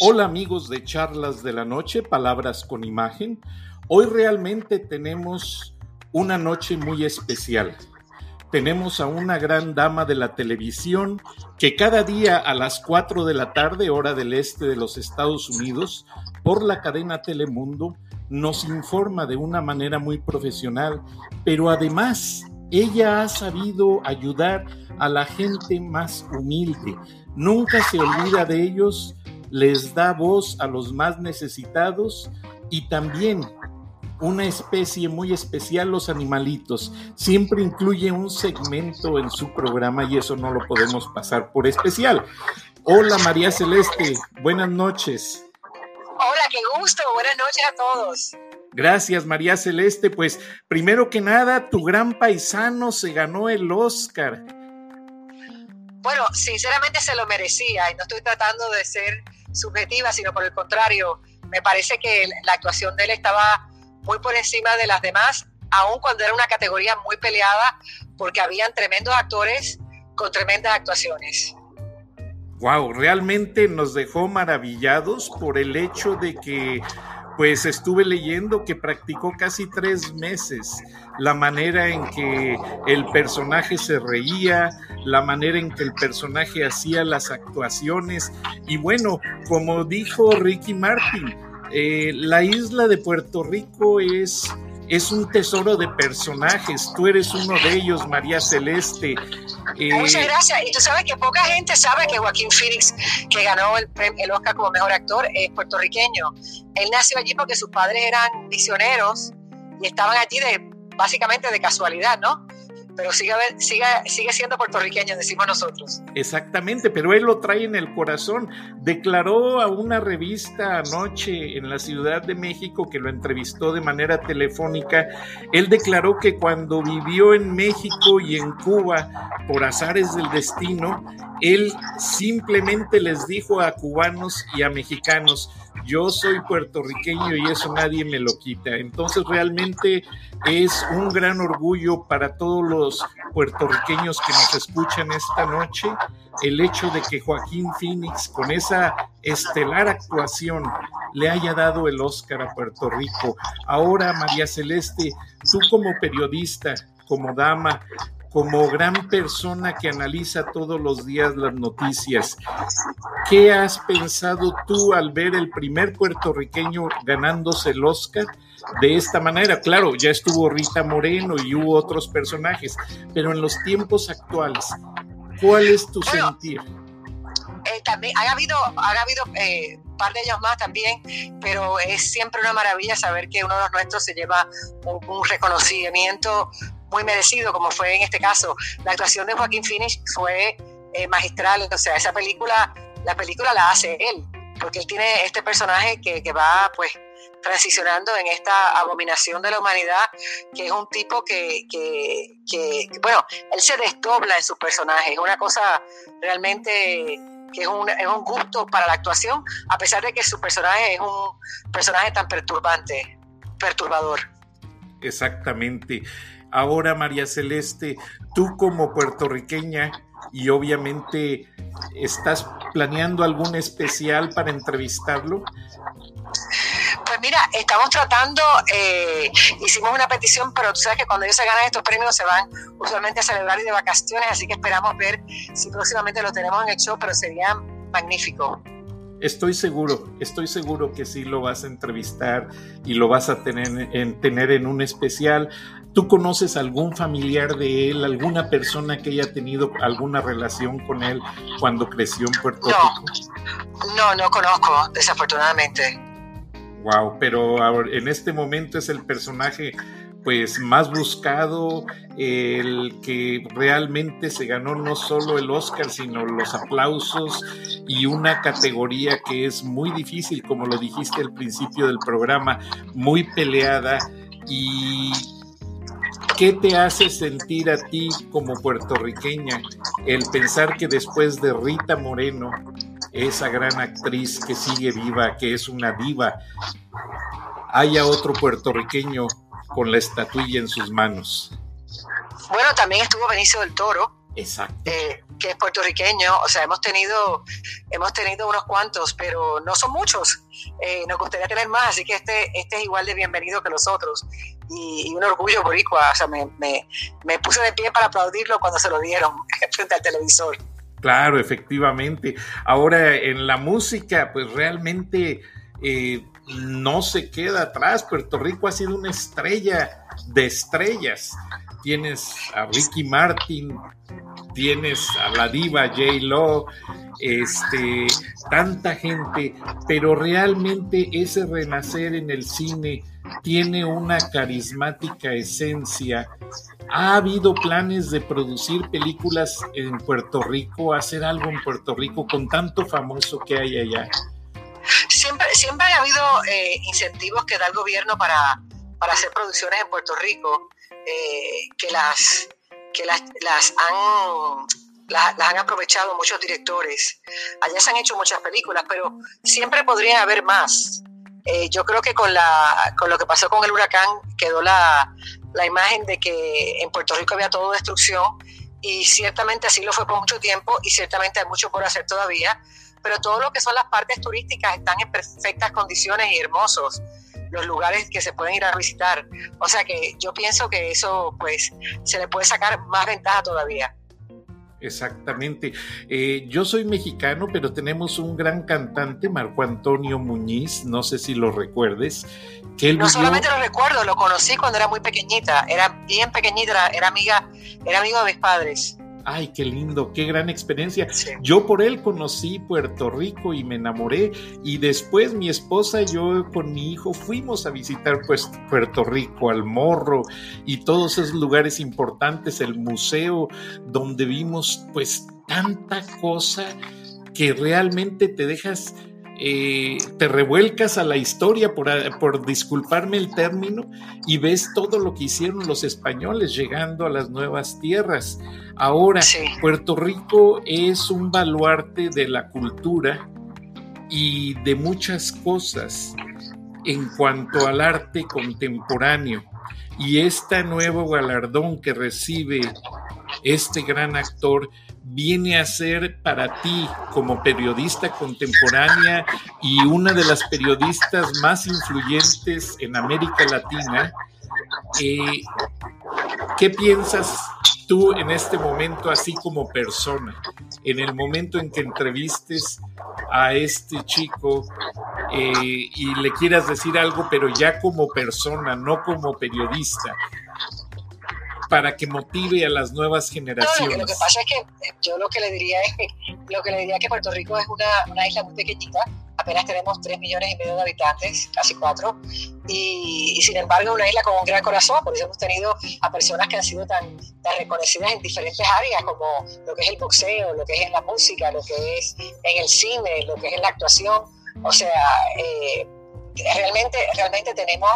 Hola amigos de Charlas de la Noche, Palabras con Imagen. Hoy realmente tenemos una noche muy especial. Tenemos a una gran dama de la televisión que cada día a las 4 de la tarde, hora del este de los Estados Unidos, por la cadena Telemundo, nos informa de una manera muy profesional, pero además ella ha sabido ayudar a la gente más humilde. Nunca se olvida de ellos les da voz a los más necesitados y también una especie muy especial, los animalitos. Siempre incluye un segmento en su programa y eso no lo podemos pasar por especial. Hola María Celeste, buenas noches. Hola, qué gusto, buenas noches a todos. Gracias María Celeste, pues primero que nada, tu gran paisano se ganó el Oscar. Bueno, sinceramente se lo merecía y no estoy tratando de ser subjetiva, sino por el contrario, me parece que la actuación de él estaba muy por encima de las demás, aun cuando era una categoría muy peleada, porque habían tremendos actores con tremendas actuaciones. Wow, realmente nos dejó maravillados por el hecho de que pues estuve leyendo que practicó casi tres meses la manera en que el personaje se reía, la manera en que el personaje hacía las actuaciones. Y bueno, como dijo Ricky Martin, eh, la isla de Puerto Rico es es un tesoro de personajes. Tú eres uno de ellos, María Celeste. Eh, Muchas gracias. Y tú sabes que poca gente sabe que Joaquín Phoenix, que ganó el, el, Oscar como mejor actor, es puertorriqueño. Él nació allí porque sus padres eran misioneros y estaban allí de básicamente de casualidad, ¿no? Pero sigue, sigue, sigue siendo puertorriqueño, decimos nosotros. Exactamente, pero él lo trae en el corazón. Declaró a una revista anoche en la Ciudad de México que lo entrevistó de manera telefónica, él declaró que cuando vivió en México y en Cuba, por azares del destino, él simplemente les dijo a cubanos y a mexicanos, yo soy puertorriqueño y eso nadie me lo quita. Entonces realmente es un gran orgullo para todos los puertorriqueños que nos escuchan esta noche el hecho de que Joaquín Phoenix con esa estelar actuación le haya dado el Oscar a Puerto Rico. Ahora, María Celeste, tú como periodista, como dama, como gran persona que analiza todos los días las noticias, ¿qué has pensado tú al ver el primer puertorriqueño ganándose el Oscar? de esta manera. Claro, ya estuvo Rita Moreno y hubo otros personajes, pero en los tiempos actuales, ¿cuál es tu sentir? Eh, también ha habido, ha habido eh, par de años más también, pero es siempre una maravilla saber que uno de los nuestros se lleva un reconocimiento muy merecido, como fue en este caso. La actuación de Joaquín Phoenix fue eh, magistral, o sea, esa película, la película la hace él, porque él tiene este personaje que, va, pues, transicionando en esta abominación de la humanidad, que es un tipo que, que, bueno, él se desdobla en su personaje, es una cosa realmente que es un, es un gusto para la actuación, a pesar de que su personaje es un personaje tan perturbante, perturbador. Exactamente. Ahora, María Celeste, tú como puertorriqueña y obviamente estás planeando algún especial para entrevistarlo. Pues mira, estamos tratando, eh, hicimos una petición, pero tú sabes que cuando ellos se ganan estos premios se van usualmente a celebrar y de vacaciones, así que esperamos ver si próximamente lo tenemos en el show, pero sería magnífico. Estoy seguro, estoy seguro que sí lo vas a entrevistar y lo vas a tener en, tener en un especial. ¿Tú conoces algún familiar de él, alguna persona que haya tenido alguna relación con él cuando creció en Puerto Rico? No, no conozco, desafortunadamente. Wow, pero en este momento es el personaje pues más buscado, el que realmente se ganó no solo el Oscar, sino los aplausos y una categoría que es muy difícil, como lo dijiste al principio del programa, muy peleada y ¿Qué te hace sentir a ti como puertorriqueña el pensar que después de Rita Moreno, esa gran actriz que sigue viva, que es una diva, haya otro puertorriqueño con la estatuilla en sus manos? Bueno, también estuvo Benicio del Toro. Exacto. Eh, que es puertorriqueño, o sea, hemos tenido, hemos tenido unos cuantos, pero no son muchos. Eh, nos gustaría tener más, así que este, este es igual de bienvenido que los otros. Y, un orgullo boricua, o sea, me, me, me puse de pie para aplaudirlo cuando se lo dieron frente al televisor. Claro, efectivamente. Ahora en la música, pues realmente eh, no se queda atrás. Puerto Rico ha sido una estrella de estrellas. Tienes a Ricky Martin, tienes a la diva J. Lo, este, tanta gente, pero realmente ese renacer en el cine tiene una carismática esencia. ¿Ha habido planes de producir películas en Puerto Rico, hacer algo en Puerto Rico con tanto famoso que hay allá? Siempre, siempre ha habido eh, incentivos que da el gobierno para, para hacer producciones en Puerto Rico, eh, que las que las, las han las, han aprovechado muchos directores. Allá se han hecho muchas películas, pero siempre podría haber más. Eh, yo creo que con, la, con lo que pasó con el huracán quedó la, la imagen de que en Puerto Rico había todo destrucción y ciertamente así lo fue por mucho tiempo y ciertamente hay mucho por hacer todavía, pero todo lo que son las partes turísticas están en perfectas condiciones y hermosos los lugares que se pueden ir a visitar. O sea que yo pienso que eso pues se le puede sacar más ventaja todavía. Exactamente. Eh, yo soy mexicano, pero tenemos un gran cantante, Marco Antonio Muñiz, no sé si lo recuerdes. Que no solamente lo recuerdo, lo conocí cuando era muy pequeñita, era bien pequeñita, era amiga, era amigo de mis padres ay, qué lindo, qué gran experiencia. Yo por él conocí Puerto Rico y me enamoré y después mi esposa y yo con mi hijo fuimos a visitar pues, Puerto Rico, al Morro y todos esos lugares importantes, el museo donde vimos pues tanta cosa que realmente te dejas eh, te revuelcas a la historia, por, por, disculparme el término, y ves todo lo que hicieron los españoles llegando a las nuevas tierras. Ahora, Puerto Rico es un baluarte de la cultura y de muchas cosas en cuanto al arte contemporáneo. Y este nuevo galardón que recibe este gran actor viene a ser para ti como periodista contemporánea y una de las periodistas más influyentes en América Latina. Eh, ¿Qué piensas tú en este momento así como persona? En el momento en que entrevistes a este chico eh, y le quieras decir algo, pero ya como persona, no como periodista para que motive a las nuevas generaciones. lo, que, pasa es que eh, yo lo que le diría es que lo que le diría que Puerto Rico es una, una isla muy pequeñita, apenas tenemos 3 millones y medio de habitantes, casi 4, y, sin embargo es una isla con un gran corazón, por eso hemos tenido a personas que han sido tan, tan reconocidas en diferentes áreas, como lo que es el boxeo, lo que es en la música, lo que es en el cine, lo que es en la actuación, o sea, eh, realmente, realmente tenemos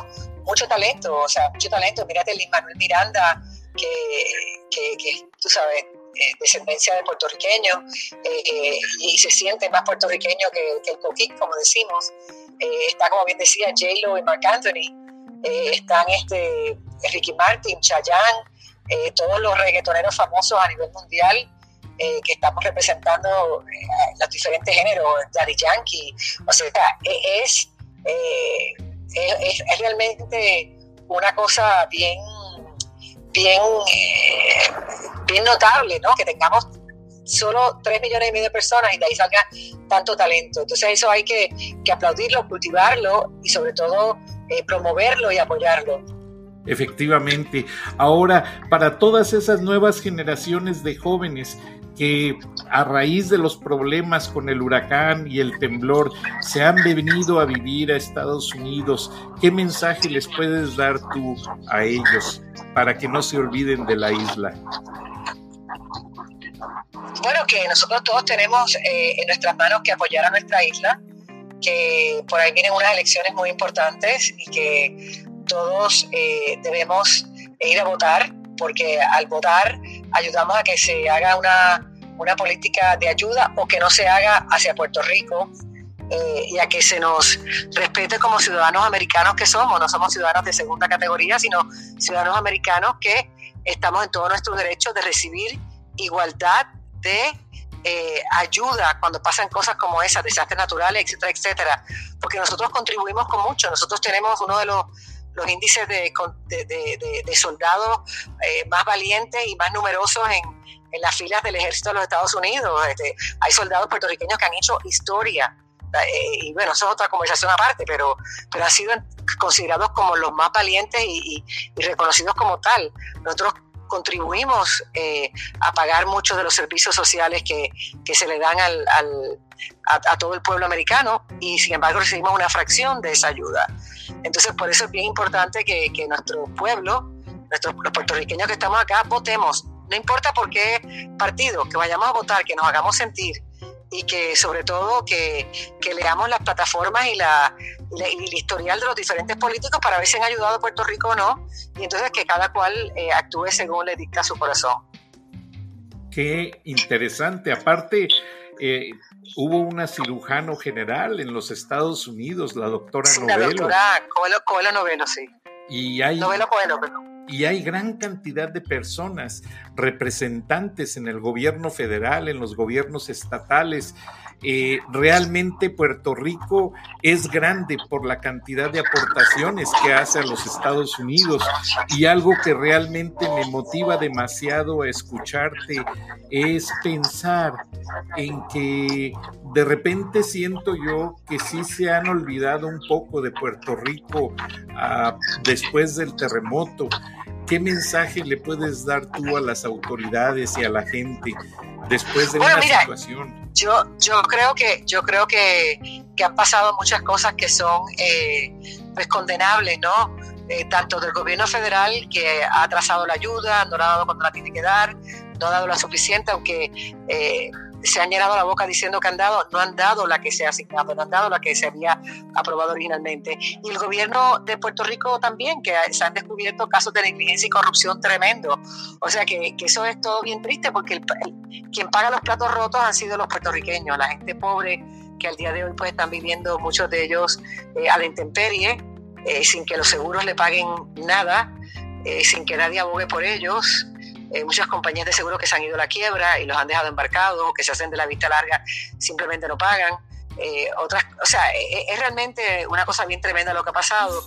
mucho talento, o sea, mucho talento. Mírate Lin Manuel Miranda, que, que, tú sabes, eh, descendencia de puertorriqueño eh, y se siente más puertorriqueño que, el coquín, como decimos. Eh, está, como bien decía, J-Lo y Mark Anthony. están este, Ricky Martin, Chayanne, todos los reggaetoneros famosos a nivel mundial que estamos representando los diferentes géneros, Daddy Yankee. O sea, es, es, es realmente una cosa bien bien, eh, bien notable, ¿no? Que tengamos solo 3 millones y medio de personas y de ahí salga tanto talento. Entonces eso hay que, aplaudirlo, cultivarlo y sobre todo eh, promoverlo y apoyarlo. Efectivamente. Ahora, para todas esas nuevas generaciones de jóvenes que a raíz de los problemas con el huracán y el temblor se han venido a vivir a Estados Unidos, ¿qué mensaje les puedes dar tú a ellos para que no se olviden de la isla? Bueno, que nosotros todos tenemos eh, en nuestras manos que apoyar a nuestra isla, que por ahí vienen unas elecciones muy importantes y que todos eh, debemos ir a votar, porque al votar ayudamos a que se haga una, política de ayuda o que no se haga hacia Puerto Rico eh, y a que se nos respete como ciudadanos americanos que somos. No somos ciudadanos de segunda categoría, sino ciudadanos americanos que estamos en todos nuestros derechos de recibir igualdad de eh, ayuda cuando pasan cosas como esas, desastres naturales, etcétera, etcétera, porque nosotros contribuimos con mucho. Nosotros tenemos uno de los, los índices de, de, soldados eh, más valientes y más numerosos en, las filas del ejército de los Estados Unidos. Este, hay soldados puertorriqueños que han hecho historia. Eh, y bueno, eso es otra conversación aparte, pero, pero han sido considerados como los más valientes y, y reconocidos como tal. Nosotros contribuimos eh, a pagar muchos de los servicios sociales que, se le dan al, a, todo el pueblo americano y sin embargo recibimos una fracción de esa ayuda. Entonces por eso es bien importante que, nuestro pueblo, nuestros, los puertorriqueños que estamos acá, votemos. No importa por qué partido, que vayamos a votar, que nos hagamos sentir y que sobre todo que, leamos las plataformas y, la, el historial de los diferentes políticos para ver si han ayudado a Puerto Rico o no, y entonces que cada cual eh, actúe según le dicta su corazón. Qué interesante. Aparte, eh, hubo una cirujano general en los Estados Unidos, la doctora sí, Novelo. La doctora Coelho, Novelo, sí. Y hay, Novelo Coelho, perdón y hay gran cantidad de personas, representantes en el gobierno federal, en los gobiernos estatales. Eh, realmente Puerto Rico es grande por la cantidad de aportaciones que hace a los Estados Unidos. Y algo que realmente me motiva demasiado a escucharte es pensar en que de repente siento yo que sí se han olvidado un poco de Puerto Rico ah, después del terremoto ¿Qué mensaje le puedes dar tú a las autoridades y a la gente después de una situación? Yo, yo creo que, yo creo que, que han pasado muchas cosas que son eh, pues condenables, ¿no? Eh, tanto del gobierno federal que ha atrasado la ayuda, no la ha dado cuando la tiene que dar, no ha dado la suficiente, aunque eh, se han llenado la boca diciendo que han dado, no han dado la que se ha asignado, no han dado la que se había aprobado originalmente. Y el gobierno de Puerto Rico también, que se han descubierto casos de negligencia y corrupción tremendo. O sea que, eso es todo bien triste porque el, quien paga los platos rotos han sido los puertorriqueños, la gente pobre que al día de hoy pues están viviendo muchos de ellos eh, a la intemperie, eh, sin que los seguros le paguen nada, eh, sin que nadie abogue por ellos. Eh, muchas compañías de seguro que se han ido a la quiebra y los han dejado embarcados, que se hacen de la vista larga, simplemente no pagan. Eh, otras, o sea, e, e, es, realmente una cosa bien tremenda lo que ha pasado.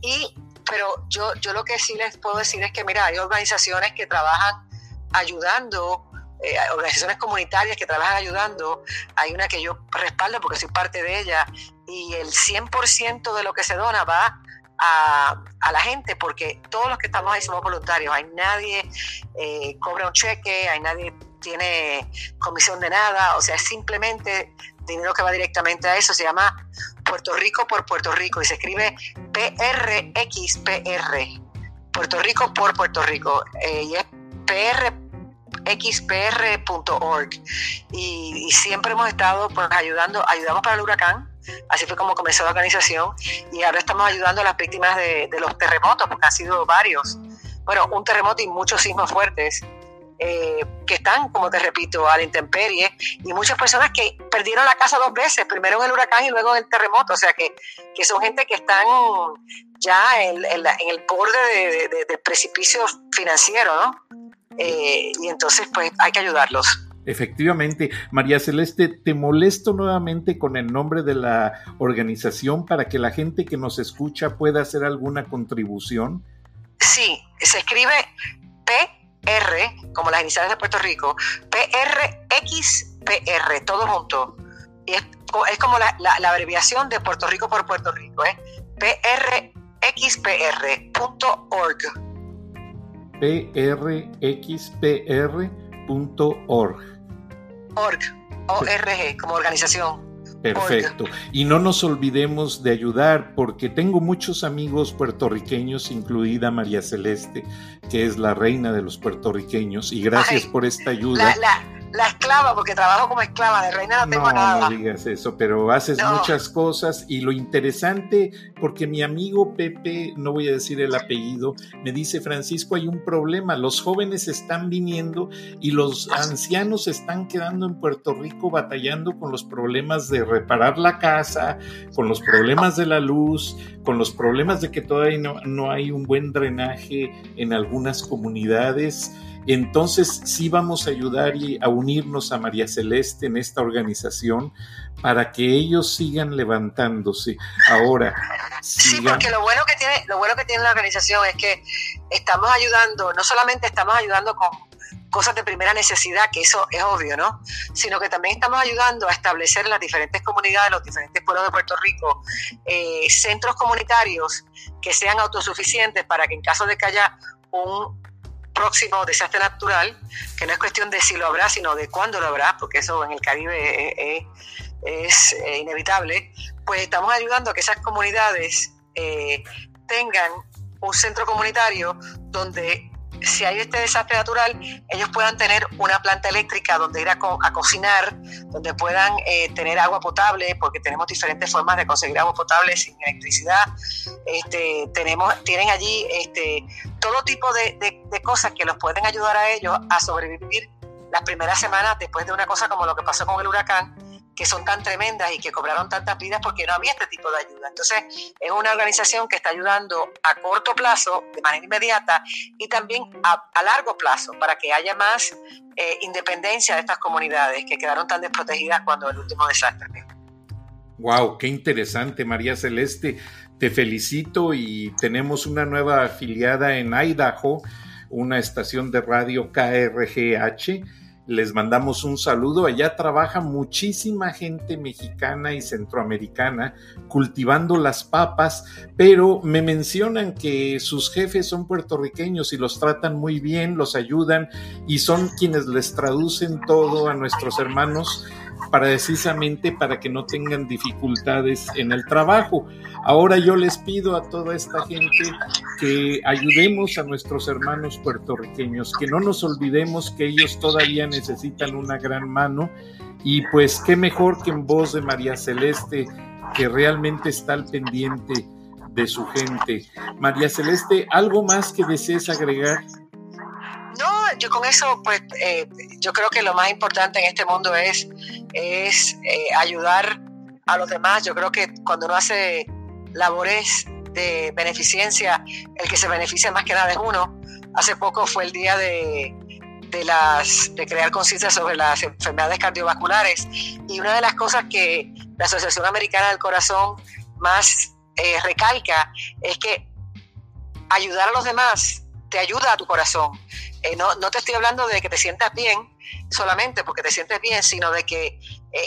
Y, pero yo, yo lo que sí les puedo decir es que, mira, hay organizaciones que trabajan ayudando, eh, organizaciones comunitarias que trabajan ayudando. Hay una que yo respaldo porque soy parte de ella y el 100% de lo que se dona va a, la gente, porque todos los que estamos ahí somos voluntarios, hay nadie eh, cobra un cheque, hay nadie tiene comisión de nada, o sea, es simplemente dinero que va directamente a eso, se llama Puerto Rico por Puerto Rico. Y se escribe PRXPR, Puerto Rico por Puerto Rico, eh, y es prxpr.org y, y siempre hemos estado pues, ayudando, ayudamos para el huracán, Así fue como comenzó la organización y ahora estamos ayudando a las víctimas de, los terremotos, porque han sido varios. Bueno, un terremoto y muchos sismos fuertes. Eh, que están, como te repito, a la intemperie, y muchas personas que perdieron la casa dos veces, primero en el huracán y luego en el terremoto, o sea que, que son gente que están ya en, el borde de, del precipicio financiero, ¿no? Eh, y entonces, pues hay que ayudarlos. Efectivamente, María Celeste, te molesto nuevamente con el nombre de la organización para que la gente que nos escucha pueda hacer alguna contribución. Sí, se escribe PR, como las iniciales de Puerto Rico, PRXPR, todo junto. Y es, como la, abreviación de Puerto Rico por Puerto Rico, ¿eh? prxpr.org. prxpr.org org, ORG, como organización. Perfecto. Y no nos olvidemos de ayudar, porque tengo muchos amigos puertorriqueños, incluida María Celeste, que es la reina de los puertorriqueños, y gracias por esta ayuda la esclava, porque trabajo como esclava, de reina no tengo nada. No digas eso, pero haces muchas cosas y lo interesante, porque mi amigo Pepe, no voy a decir el apellido, me dice, Francisco, hay un problema, los jóvenes están viniendo y los ancianos están quedando en Puerto Rico batallando con los problemas de reparar la casa, con los problemas de la luz, con los problemas de que todavía no, no hay un buen drenaje en algunas comunidades. Entonces sí vamos a ayudar y a unirnos a María Celeste en esta organización para que ellos sigan levantándose. Ahora, sí, porque lo bueno que tiene, lo bueno que tiene la organización es que estamos ayudando, no solamente estamos ayudando con cosas de primera necesidad, que eso es obvio, ¿no? Sino que también estamos ayudando a establecer en las diferentes comunidades, los diferentes pueblos de Puerto Rico, eh, centros comunitarios que sean autosuficientes para que en caso de que haya un próximo desastre natural, que no es cuestión de si lo habrá, sino de cuándo lo habrá, porque eso en el Caribe es, inevitable, pues estamos ayudando a que esas comunidades eh, tengan un centro comunitario donde si hay este desastre natural, ellos puedan tener una planta eléctrica donde ir a, cocinar, donde puedan eh, tener agua potable, porque tenemos diferentes formas de conseguir agua potable sin electricidad. Este, tenemos, tienen allí este, todo tipo de, de cosas que los pueden ayudar a ellos a sobrevivir las primeras semanas después de una cosa como lo que pasó con el huracán, que son tan tremendas y que cobraron tantas vidas porque no había este tipo de ayuda. Entonces, es una organización que está ayudando a corto plazo, de manera inmediata, y también a, largo plazo, para que haya más eh, independencia de estas comunidades que quedaron tan desprotegidas cuando el último desastre. Wow, qué interesante, María Celeste. Te felicito y tenemos una nueva afiliada en Idaho, una estación de radio KRGH les mandamos un saludo. Allá trabaja muchísima gente mexicana y centroamericana cultivando las papas, pero me mencionan que sus jefes son puertorriqueños y los tratan muy bien, los ayudan y son quienes les traducen todo a nuestros hermanos precisamente para que no tengan dificultades en el trabajo. Ahora yo les pido a toda esta gente que ayudemos a nuestros hermanos puertorriqueños, que no nos olvidemos que ellos todavía necesitan una gran mano y pues qué mejor que en voz de María Celeste, que realmente está al pendiente de su gente. María Celeste, ¿algo más que desees agregar? No, yo con eso, pues, eh, yo creo que lo más importante en este mundo es, es eh, ayudar a los demás. Yo creo que cuando uno hace labores de beneficencia, el que se beneficia más que nada es uno. Hace poco fue el día de, de, las, de crear conciencia sobre las enfermedades cardiovasculares y una de las cosas que la Asociación Americana del Corazón más eh, recalca es que ayudar a los demás te ayuda a tu corazón. Eh, no, no, te estoy hablando de que te sientas bien solamente porque te sientes bien, sino de que eh,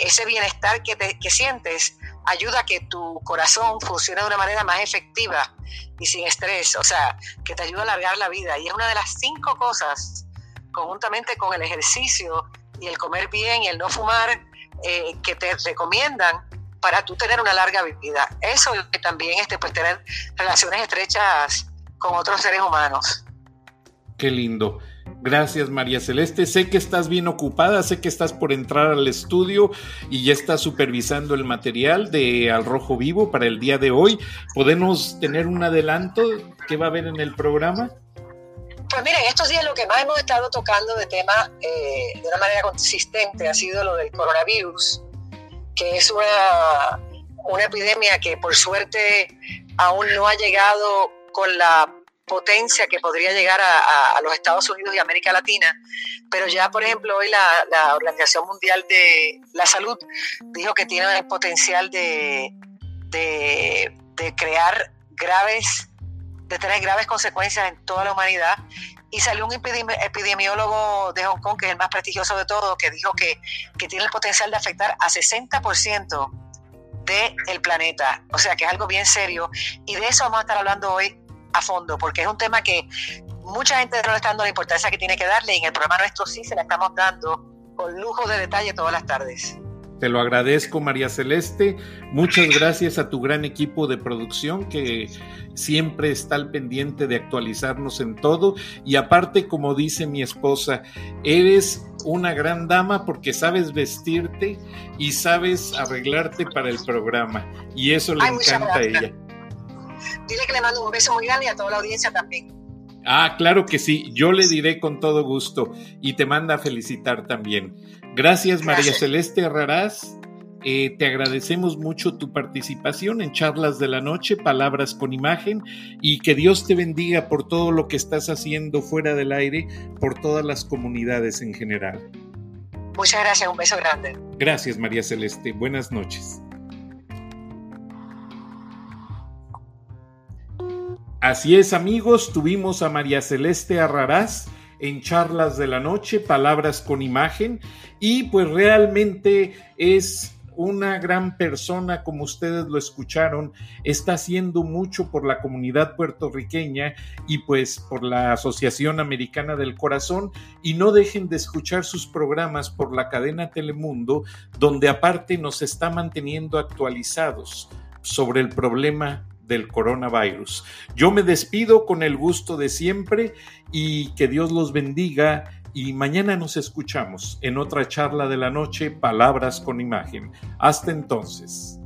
ese bienestar que, te, que sientes ayuda a que tu corazón funcione de una manera más efectiva y sin estrés, o sea, que te ayuda a alargar la vida. Y es una de las cinco cosas, conjuntamente con el ejercicio y el comer bien y el no fumar, eh, que te recomiendan para tú tener una larga vida. Eso y también este, pues, tener relaciones estrechas con otros seres humanos. Qué lindo. Gracias María Celeste. Sé que estás bien ocupada, sé que estás por entrar al estudio y ya estás supervisando el material de Al Rojo Vivo para el día de hoy. ¿Podemos tener un adelanto que va a haber en el programa? Pues miren, estos días lo que más hemos estado tocando de tema eh, de una manera consistente ha sido lo del coronavirus, que es una, una epidemia que por suerte aún no ha llegado con la potencia que podría llegar a, los Estados Unidos y América Latina, pero ya, por ejemplo, hoy la, Organización Mundial de la Salud dijo que tiene el potencial de, de, crear graves, de tener graves consecuencias en toda la humanidad. Y salió un epidemiólogo de Hong Kong, que es el más prestigioso de todos, que dijo que, que tiene el potencial de afectar a 60% del planeta. O sea que es algo bien serio. Y de eso vamos a estar hablando hoy a fondo, porque es un tema que mucha gente no le está dando la importancia que tiene que darle y en el programa nuestro sí se la estamos dando con lujo de detalle todas las tardes. Te lo agradezco, María Celeste. Muchas gracias a tu gran equipo de producción que siempre está al pendiente de actualizarnos en todo. Y aparte, como dice mi esposa, eres una gran dama porque sabes vestirte y sabes arreglarte para el programa. Y eso le encanta a ella. Dile que le mando un beso muy grande y a toda la audiencia también. Ah, claro que sí, yo le diré con todo gusto y te manda a felicitar también. Gracias, María Celeste Herrarás. Eh, te agradecemos mucho tu participación en Charlas de la Noche, Palabras con Imagen, y que Dios te bendiga por todo lo que estás haciendo fuera del aire, por todas las comunidades en general. Muchas gracias, un beso grande. Gracias, María Celeste. Buenas noches. Así es, amigos, tuvimos a María Celeste Arrarás en charlas de la noche, palabras con imagen, y pues realmente es una gran persona, como ustedes lo escucharon, está haciendo mucho por la comunidad puertorriqueña y pues por la Asociación Americana del Corazón y no dejen de escuchar sus programas por la cadena Telemundo, donde aparte nos está manteniendo actualizados sobre el problema del coronavirus. Yo me despido con el gusto de siempre y que Dios los bendiga y mañana nos escuchamos en otra charla de la noche, Palabras con Imagen. Hasta entonces.